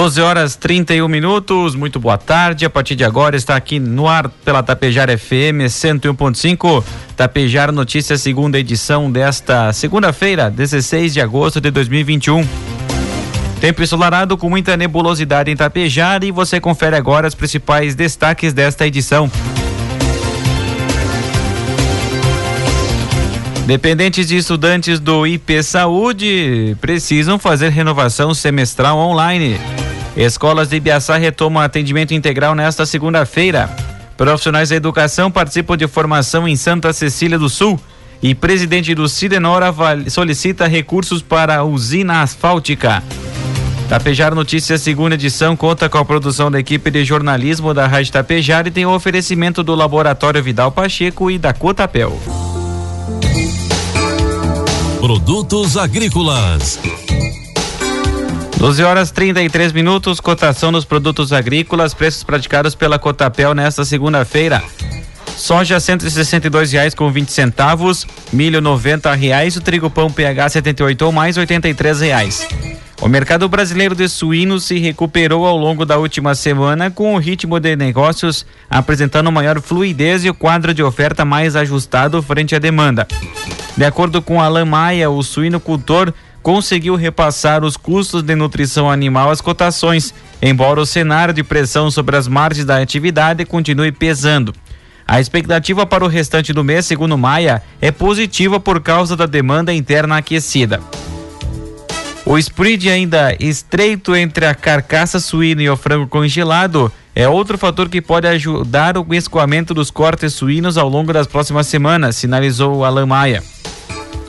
12 horas 31 minutos, muito boa tarde. A partir de agora está aqui no ar pela Tapejar FM 101.5. Tapejar Notícias, segunda edição desta segunda-feira, 16 de agosto de 2021. Tempo ensolarado com muita nebulosidade em Tapejar e você confere agora os principais destaques desta edição. Dependentes de estudantes do IP Saúde precisam fazer renovação semestral online. Escolas de Ibiaçá retomam atendimento integral nesta segunda-feira. Profissionais da educação participam de formação em Santa Cecília do Sul. E presidente do Cidenora solicita recursos para a usina asfáltica. Tapejar Notícias, segunda edição, conta com a produção da equipe de jornalismo da Rádio Tapejar e tem o oferecimento do Laboratório Vidal Pacheco e da Cotapel. Produtos agrícolas. 12 horas 33 minutos, cotação dos produtos agrícolas, preços praticados pela Cotapel nesta segunda-feira. Soja 162 reais com 20 centavos, milho R$ reais, o trigo pão PH 78 ou mais R$ reais. O mercado brasileiro de suínos se recuperou ao longo da última semana com o ritmo de negócios apresentando maior fluidez e o quadro de oferta mais ajustado frente à demanda. De acordo com Alan Maia, o suinocultor conseguiu repassar os custos de nutrição animal às cotações, embora o cenário de pressão sobre as margens da atividade continue pesando. A expectativa para o restante do mês, segundo Maia, é positiva por causa da demanda interna aquecida. O spread ainda estreito entre a carcaça suína e o frango congelado é outro fator que pode ajudar o escoamento dos cortes suínos ao longo das próximas semanas, sinalizou Alan Maia.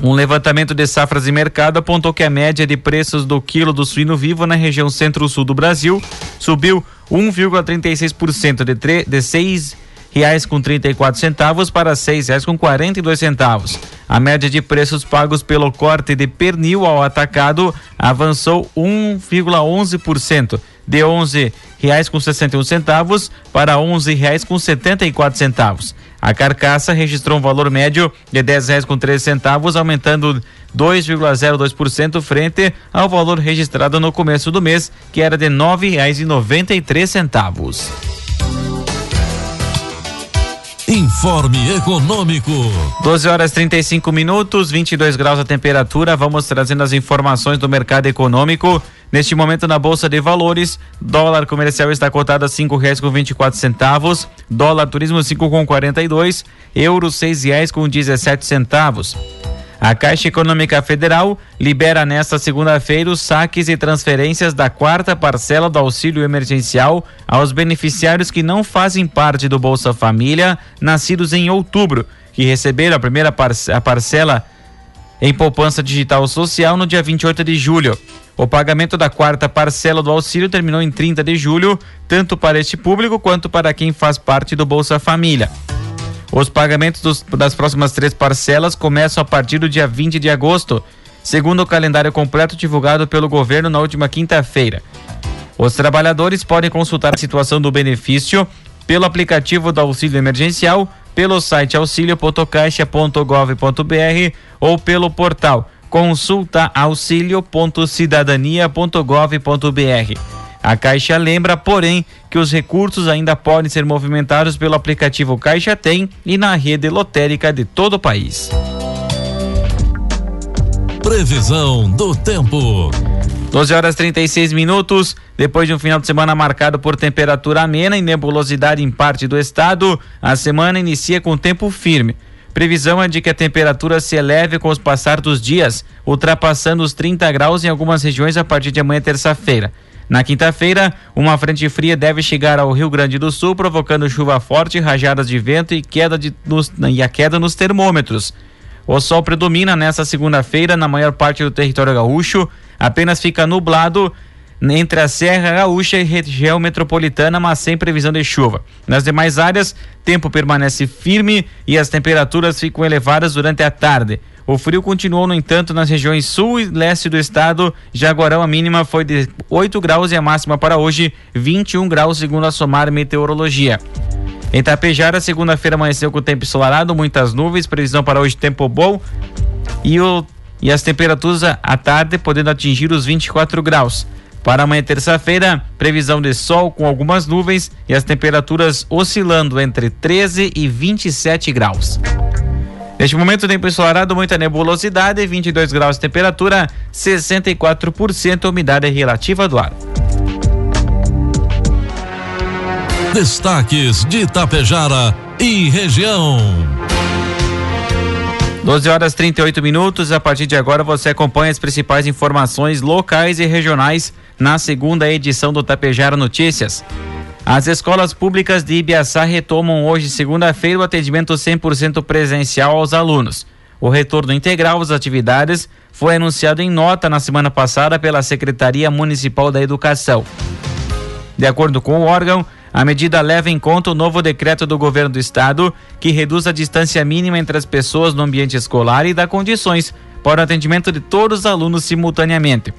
Um levantamento de safras e mercado apontou que a média de preços do quilo do suíno vivo na região centro-sul do Brasil subiu 1,36% de, de seis reais com 34 centavos para seis reais com 42 centavos. A média de preços pagos pelo corte de pernil ao atacado avançou 1,11%, de 11 reais com 61 centavos para 11 reais com 74 centavos. A carcaça registrou um valor médio de três centavos, aumentando 2,02% frente ao valor registrado no começo do mês, que era de três centavos. Informe Econômico. 12 horas 35 minutos, 22 graus a temperatura. Vamos trazendo as informações do mercado econômico. Neste momento na Bolsa de Valores, dólar comercial está cotado a cinco reais com vinte centavos, dólar turismo cinco com quarenta euro seis reais com dezessete centavos. A Caixa Econômica Federal libera nesta segunda-feira os saques e transferências da quarta parcela do auxílio emergencial aos beneficiários que não fazem parte do Bolsa Família, nascidos em outubro, que receberam a primeira parcela em poupança digital social no dia 28 de julho. O pagamento da quarta parcela do auxílio terminou em 30 de julho, tanto para este público quanto para quem faz parte do Bolsa Família. Os pagamentos dos, das próximas três parcelas começam a partir do dia 20 de agosto, segundo o calendário completo divulgado pelo governo na última quinta-feira. Os trabalhadores podem consultar a situação do benefício pelo aplicativo do auxílio emergencial, pelo site auxilio.caixa.gov.br ou pelo portal consulta auxilio.cidadania.gov.br. A Caixa lembra, porém, que os recursos ainda podem ser movimentados pelo aplicativo Caixa Tem e na rede lotérica de todo o país. Previsão do tempo. 12 horas 36 minutos. Depois de um final de semana marcado por temperatura amena e nebulosidade em parte do estado, a semana inicia com tempo firme. Previsão é de que a temperatura se eleve com os passar dos dias, ultrapassando os 30 graus em algumas regiões a partir de amanhã, terça-feira. Na quinta-feira, uma frente fria deve chegar ao Rio Grande do Sul, provocando chuva forte, rajadas de vento e, queda de, nos, e a queda nos termômetros. O sol predomina nesta segunda-feira na maior parte do território gaúcho, apenas fica nublado entre a Serra Gaúcha e região metropolitana, mas sem previsão de chuva. Nas demais áreas, tempo permanece firme e as temperaturas ficam elevadas durante a tarde. O frio continuou, no entanto, nas regiões sul e leste do estado. Jaguarão, a mínima foi de 8 graus e a máxima para hoje 21 graus, segundo a Somar Meteorologia. Em Tapejara, segunda-feira amanheceu com tempo ensolarado, muitas nuvens, previsão para hoje tempo bom e, o, e as temperaturas à tarde podendo atingir os 24 graus. Para amanhã, terça-feira, previsão de sol com algumas nuvens e as temperaturas oscilando entre 13 e 27 graus. Neste momento, tempo ensolarado, muita nebulosidade, 22 graus de temperatura, 64% umidade relativa do ar. Destaques de Itapejara e região. 12 horas 38 minutos. A partir de agora você acompanha as principais informações locais e regionais na segunda edição do Tapejara Notícias. As escolas públicas de Ibiaçá retomam hoje, segunda-feira, o atendimento 100% presencial aos alunos. O retorno integral às atividades foi anunciado em nota na semana passada pela Secretaria Municipal da Educação. De acordo com o órgão, a medida leva em conta o novo decreto do governo do estado, que reduz a distância mínima entre as pessoas no ambiente escolar e dá condições para o atendimento de todos os alunos simultaneamente.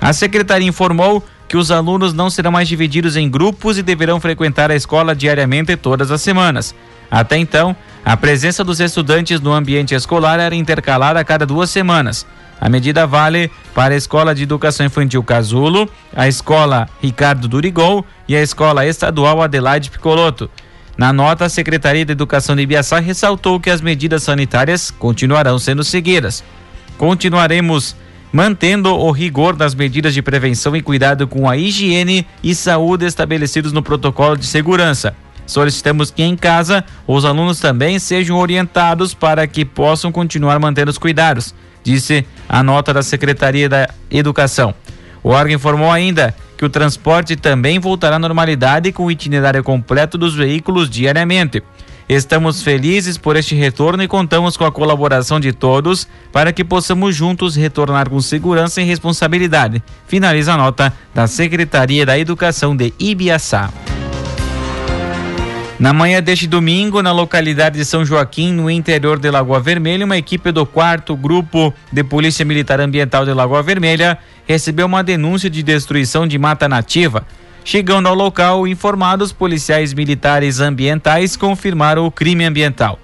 A secretaria informou que os alunos não serão mais divididos em grupos e deverão frequentar a escola diariamente todas as semanas. Até então, a presença dos estudantes no ambiente escolar era intercalada a cada duas semanas. A medida vale para a Escola de Educação Infantil Casulo, a Escola Ricardo Durigol e a Escola Estadual Adelaide Picoloto. Na nota, a Secretaria de Educação de Ibiaçá ressaltou que as medidas sanitárias continuarão sendo seguidas. Continuaremos mantendo o rigor das medidas de prevenção e cuidado com a higiene e saúde estabelecidos no protocolo de segurança. Solicitamos que em casa os alunos também sejam orientados para que possam continuar mantendo os cuidados disse a nota da Secretaria da Educação. O órgão informou ainda que o transporte também voltará à normalidade com o itinerário completo dos veículos diariamente. Estamos felizes por este retorno e contamos com a colaboração de todos para que possamos juntos retornar com segurança e responsabilidade. Finaliza a nota da Secretaria da Educação de Ibiaçá. Na manhã deste domingo, na localidade de São Joaquim, no interior de Lagoa Vermelha, uma equipe do quarto grupo de Polícia Militar Ambiental de Lagoa Vermelha recebeu uma denúncia de destruição de mata nativa. Chegando ao local, informados policiais militares ambientais confirmaram o crime ambiental.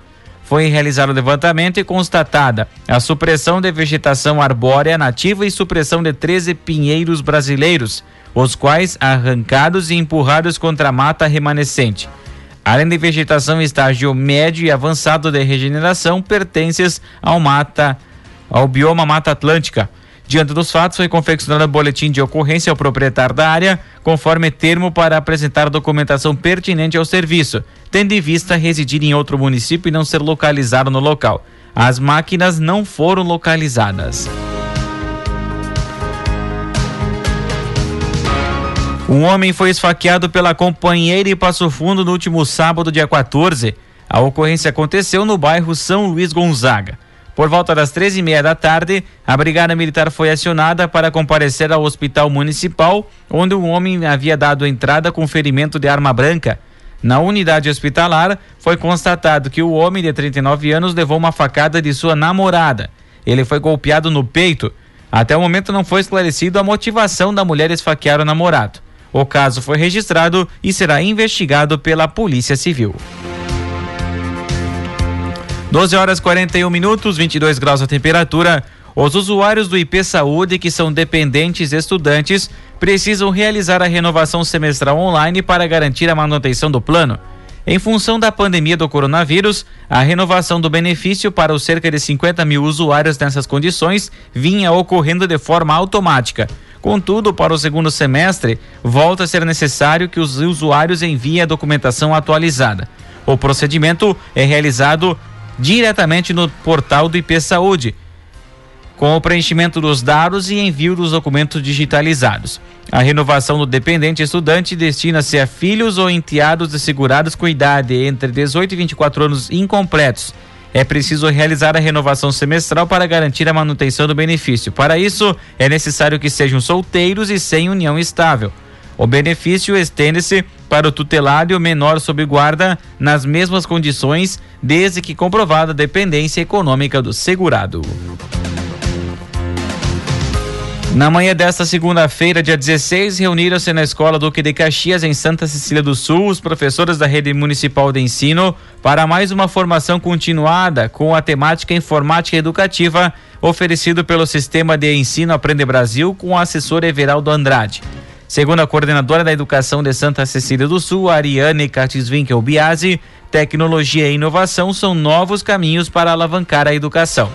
Foi realizado o levantamento e constatada a supressão de vegetação arbórea nativa e supressão de 13 pinheiros brasileiros, os quais arrancados e empurrados contra a mata remanescente além de vegetação em estágio médio e avançado de regeneração, pertences ao mata, ao bioma Mata Atlântica. Diante dos fatos, foi confeccionado boletim de ocorrência ao proprietário da área, conforme termo para apresentar documentação pertinente ao serviço, tendo em vista residir em outro município e não ser localizado no local. As máquinas não foram localizadas. Um homem foi esfaqueado pela companheira e Passo Fundo no último sábado, dia 14. A ocorrência aconteceu no bairro São Luís Gonzaga. Por volta das três e meia da tarde, a Brigada Militar foi acionada para comparecer ao Hospital Municipal, onde um homem havia dado entrada com ferimento de arma branca. Na unidade hospitalar, foi constatado que o homem de 39 anos levou uma facada de sua namorada. Ele foi golpeado no peito. Até o momento não foi esclarecido a motivação da mulher esfaquear o namorado. O caso foi registrado e será investigado pela Polícia Civil. 12 horas 41 minutos, 22 graus a temperatura. Os usuários do IP Saúde, que são dependentes estudantes, precisam realizar a renovação semestral online para garantir a manutenção do plano. Em função da pandemia do coronavírus, a renovação do benefício para os cerca de 50 mil usuários nessas condições vinha ocorrendo de forma automática. Contudo, para o segundo semestre, volta a ser necessário que os usuários enviem a documentação atualizada. O procedimento é realizado diretamente no portal do IP Saúde, com o preenchimento dos dados e envio dos documentos digitalizados. A renovação do dependente estudante destina-se a filhos ou enteados de segurados com idade entre 18 e 24 anos incompletos é preciso realizar a renovação semestral para garantir a manutenção do benefício. Para isso, é necessário que sejam solteiros e sem união estável. O benefício estende-se para o tutelado e o menor sob guarda nas mesmas condições, desde que comprovada a dependência econômica do segurado. Na manhã desta segunda-feira, dia 16, reuniram-se na Escola Duque de Caxias, em Santa Cecília do Sul, os professores da Rede Municipal de Ensino para mais uma formação continuada com a temática informática educativa oferecido pelo Sistema de Ensino Aprende Brasil com o assessor Everaldo Andrade. Segundo a coordenadora da Educação de Santa Cecília do Sul, Ariane Cartiswinkel Biasi, tecnologia e inovação são novos caminhos para alavancar a educação.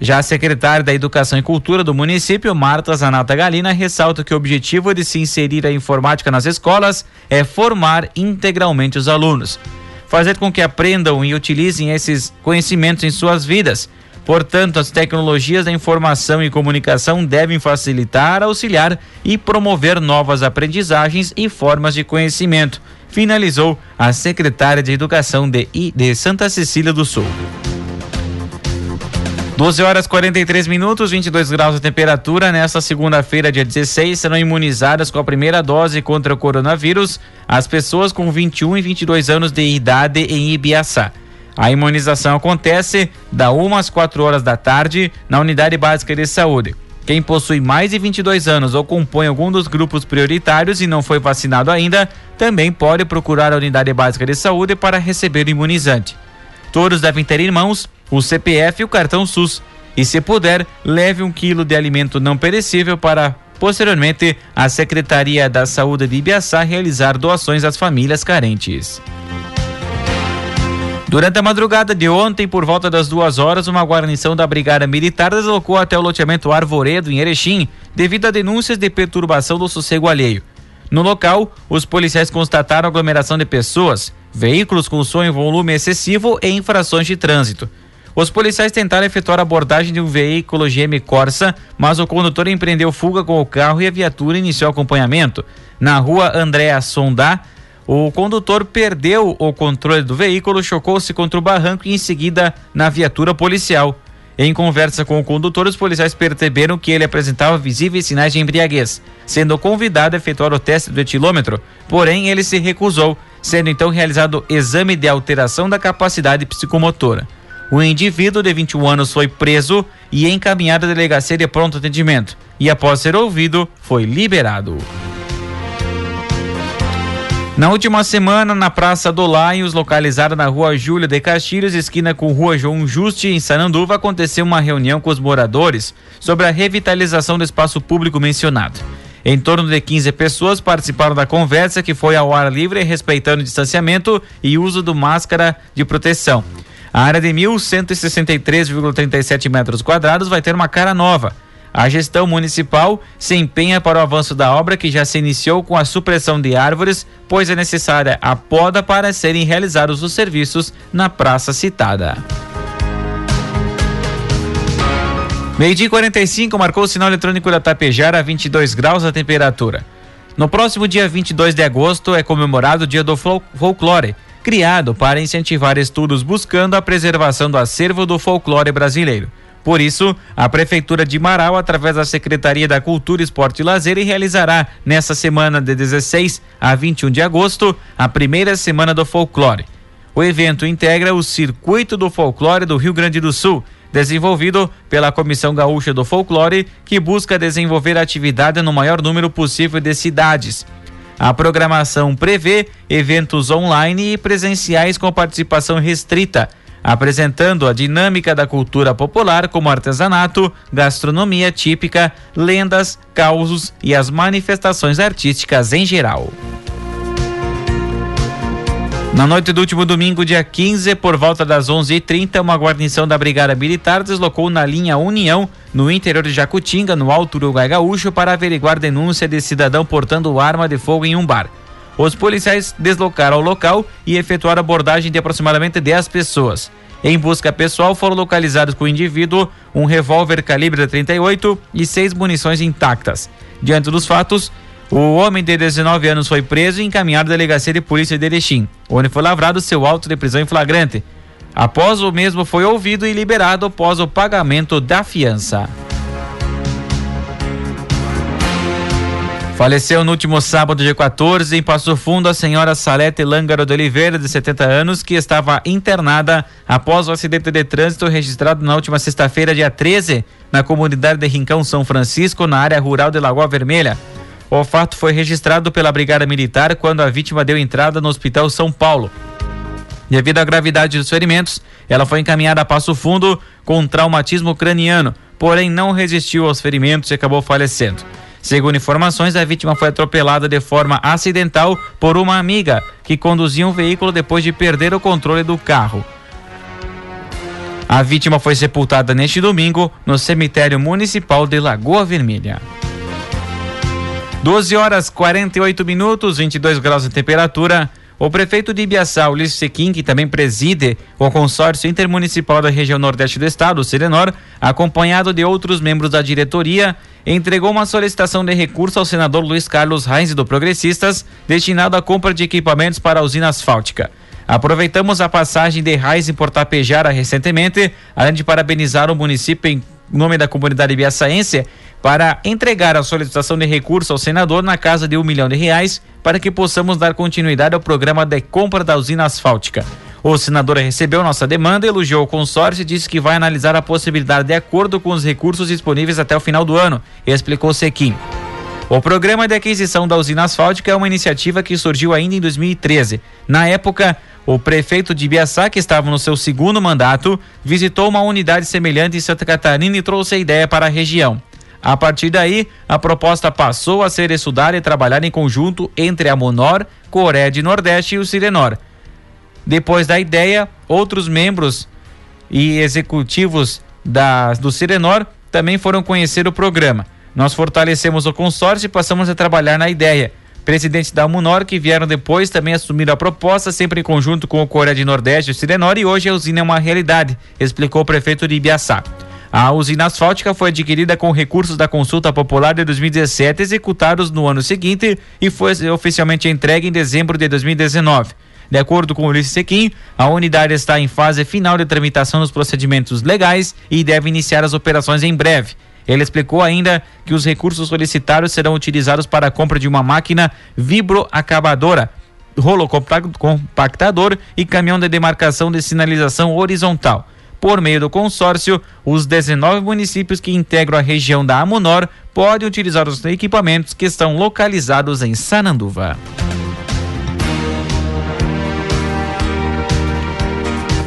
Já a secretária da Educação e Cultura do município, Marta Zanata Galina, ressalta que o objetivo de se inserir a informática nas escolas é formar integralmente os alunos, fazer com que aprendam e utilizem esses conhecimentos em suas vidas. Portanto, as tecnologias da informação e comunicação devem facilitar, auxiliar e promover novas aprendizagens e formas de conhecimento, finalizou a secretária de Educação de, de Santa Cecília do Sul. 12 horas 43 minutos, 22 graus de temperatura. Nesta segunda-feira, dia 16, serão imunizadas com a primeira dose contra o coronavírus as pessoas com 21 e 22 anos de idade em Ibiaçá. A imunização acontece da 1 às 4 horas da tarde na Unidade Básica de Saúde. Quem possui mais de 22 anos ou compõe algum dos grupos prioritários e não foi vacinado ainda, também pode procurar a Unidade Básica de Saúde para receber o imunizante. Todos devem ter em mãos o CPF e o cartão SUS. E se puder, leve um quilo de alimento não perecível para posteriormente a Secretaria da Saúde de Ibiaçá realizar doações às famílias carentes. Durante a madrugada de ontem, por volta das duas horas, uma guarnição da Brigada Militar deslocou até o loteamento Arvoredo, em Erechim, devido a denúncias de perturbação do sossego alheio. No local, os policiais constataram aglomeração de pessoas, veículos com som em volume excessivo e infrações de trânsito. Os policiais tentaram efetuar a abordagem de um veículo GM Corsa, mas o condutor empreendeu fuga com o carro e a viatura iniciou acompanhamento. Na rua Andréa Sondá, o condutor perdeu o controle do veículo, chocou-se contra o barranco e em seguida na viatura policial. Em conversa com o condutor, os policiais perceberam que ele apresentava visíveis sinais de embriaguez, sendo convidado a efetuar o teste do etilômetro, porém ele se recusou, sendo então realizado exame de alteração da capacidade psicomotora. O indivíduo de 21 anos foi preso e encaminhado à delegacia de pronto atendimento e, após ser ouvido, foi liberado. Na última semana, na Praça do Laios, localizada na rua Júlia de Castilhos, esquina com rua João Juste, em Sananduva, aconteceu uma reunião com os moradores sobre a revitalização do espaço público mencionado. Em torno de 15 pessoas participaram da conversa, que foi ao ar livre, respeitando o distanciamento e uso do máscara de proteção. A área de 1.163,37 metros quadrados vai ter uma cara nova. A gestão municipal se empenha para o avanço da obra que já se iniciou com a supressão de árvores, pois é necessária a poda para serem realizados os serviços na praça citada. Meio-dia 45 marcou o sinal eletrônico da Tapejara a 22 graus a temperatura. No próximo dia 22 de agosto é comemorado o Dia do Folclore criado para incentivar estudos buscando a preservação do acervo do folclore brasileiro. Por isso, a Prefeitura de Marau, através da Secretaria da Cultura, Esporte e Lazer, realizará nessa semana de 16 a 21 de agosto a primeira semana do folclore. O evento integra o Circuito do Folclore do Rio Grande do Sul, desenvolvido pela Comissão Gaúcha do Folclore, que busca desenvolver a atividade no maior número possível de cidades. A programação prevê eventos online e presenciais com participação restrita, apresentando a dinâmica da cultura popular como artesanato, gastronomia típica, lendas, causos e as manifestações artísticas em geral. Na noite do último domingo, dia 15, por volta das 11h30, uma guarnição da Brigada Militar deslocou na linha União, no interior de Jacutinga, no Alto Uruguai Gaúcho, para averiguar denúncia de cidadão portando arma de fogo em um bar. Os policiais deslocaram ao local e efetuaram abordagem de aproximadamente 10 pessoas. Em busca pessoal, foram localizados com o indivíduo um revólver calibre 38 e seis munições intactas. Diante dos fatos, o homem de 19 anos foi preso e encaminhado à delegacia de polícia de Erechim, onde foi lavrado seu auto de prisão em flagrante. Após o mesmo foi ouvido e liberado após o pagamento da fiança. Faleceu no último sábado, dia 14, em Passo Fundo, a senhora Salete Lângaro de Oliveira, de 70 anos, que estava internada após o acidente de trânsito registrado na última sexta-feira, dia 13, na comunidade de Rincão São Francisco, na área rural de Lagoa Vermelha. O fato foi registrado pela Brigada Militar quando a vítima deu entrada no Hospital São Paulo. Devido à gravidade dos ferimentos, ela foi encaminhada a Passo Fundo com traumatismo craniano, porém não resistiu aos ferimentos e acabou falecendo. Segundo informações, a vítima foi atropelada de forma acidental por uma amiga que conduzia um veículo depois de perder o controle do carro. A vítima foi sepultada neste domingo no cemitério municipal de Lagoa Vermelha. 12 horas 48 minutos, 22 graus de temperatura. O prefeito de Ibiaçá, Ulisses Sequim, que também preside o consórcio intermunicipal da região nordeste do estado, o Serenor, acompanhado de outros membros da diretoria, entregou uma solicitação de recurso ao senador Luiz Carlos Reis do Progressistas, destinado à compra de equipamentos para a usina asfáltica. Aproveitamos a passagem de Reis em Portapejara recentemente, além de parabenizar o município em nome da comunidade biaçaense para entregar a solicitação de recurso ao senador na casa de um milhão de reais para que possamos dar continuidade ao programa de compra da usina asfáltica. O senador recebeu nossa demanda, elogiou o consórcio e disse que vai analisar a possibilidade de acordo com os recursos disponíveis até o final do ano, explicou Sequim. O programa de aquisição da usina asfáltica é uma iniciativa que surgiu ainda em 2013. Na época, o prefeito de Biaçá, que estava no seu segundo mandato, visitou uma unidade semelhante em Santa Catarina e trouxe a ideia para a região. A partir daí, a proposta passou a ser estudada e trabalhada em conjunto entre a Monor, Coreia de Nordeste e o Sirenor. Depois da ideia, outros membros e executivos da, do Sirenor também foram conhecer o programa. Nós fortalecemos o consórcio e passamos a trabalhar na ideia. Presidentes da Munor que vieram depois também assumiram a proposta, sempre em conjunto com o Coreia de Nordeste e o Sirenor, e hoje a usina é uma realidade, explicou o prefeito de Ibiaçá. A usina asfáltica foi adquirida com recursos da consulta popular de 2017, executados no ano seguinte e foi oficialmente entregue em dezembro de 2019. De acordo com Ulisses Sequim, a unidade está em fase final de tramitação dos procedimentos legais e deve iniciar as operações em breve. Ele explicou ainda que os recursos solicitados serão utilizados para a compra de uma máquina vibroacabadora, rolo compactador e caminhão de demarcação de sinalização horizontal. Por meio do consórcio, os 19 municípios que integram a região da Amunor podem utilizar os equipamentos que estão localizados em Sananduva.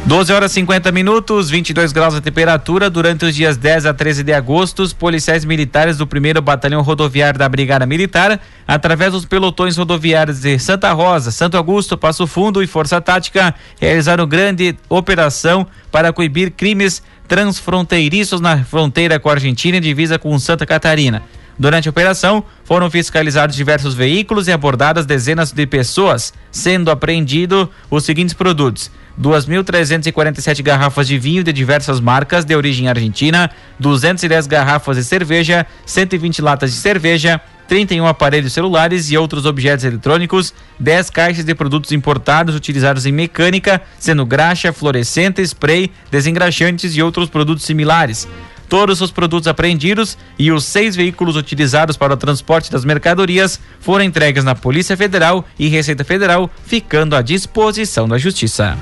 12 horas 50 minutos, 22 graus de temperatura. Durante os dias 10 a 13 de agosto, os policiais militares do 1 Batalhão Rodoviário da Brigada Militar, através dos pelotões rodoviários de Santa Rosa, Santo Augusto, Passo Fundo e Força Tática, realizaram grande operação para coibir crimes transfronteiriços na fronteira com a Argentina e divisa com Santa Catarina. Durante a operação, foram fiscalizados diversos veículos e abordadas dezenas de pessoas, sendo apreendido os seguintes produtos: 2.347 garrafas de vinho de diversas marcas de origem argentina, 210 garrafas de cerveja, 120 latas de cerveja, 31 aparelhos celulares e outros objetos eletrônicos, 10 caixas de produtos importados utilizados em mecânica, sendo graxa, fluorescente, spray, desengraxantes e outros produtos similares. Todos os produtos apreendidos e os seis veículos utilizados para o transporte das mercadorias foram entregues na Polícia Federal e Receita Federal, ficando à disposição da Justiça.